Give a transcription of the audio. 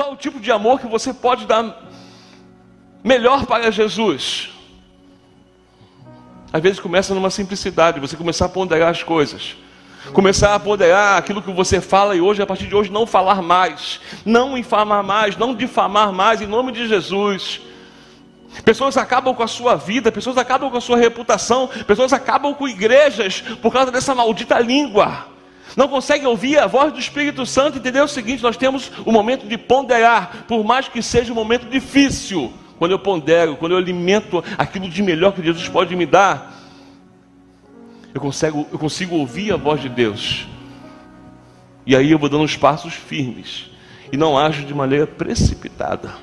Qual o tipo de amor que você pode dar melhor para Jesus? Às vezes começa numa simplicidade, você começar a ponderar as coisas. Começar a ponderar aquilo que você fala e hoje, a partir de hoje, não falar mais, não infamar mais, não difamar mais, em nome de Jesus. Pessoas acabam com a sua vida, pessoas acabam com a sua reputação, pessoas acabam com igrejas por causa dessa maldita língua. Não conseguem ouvir a voz do Espírito Santo, entender o seguinte: nós temos o momento de ponderar, por mais que seja um momento difícil. Quando eu pondero, quando eu alimento aquilo de melhor que Jesus pode me dar, eu consigo, eu consigo ouvir a voz de Deus. E aí eu vou dando os passos firmes. E não ajo de maneira precipitada.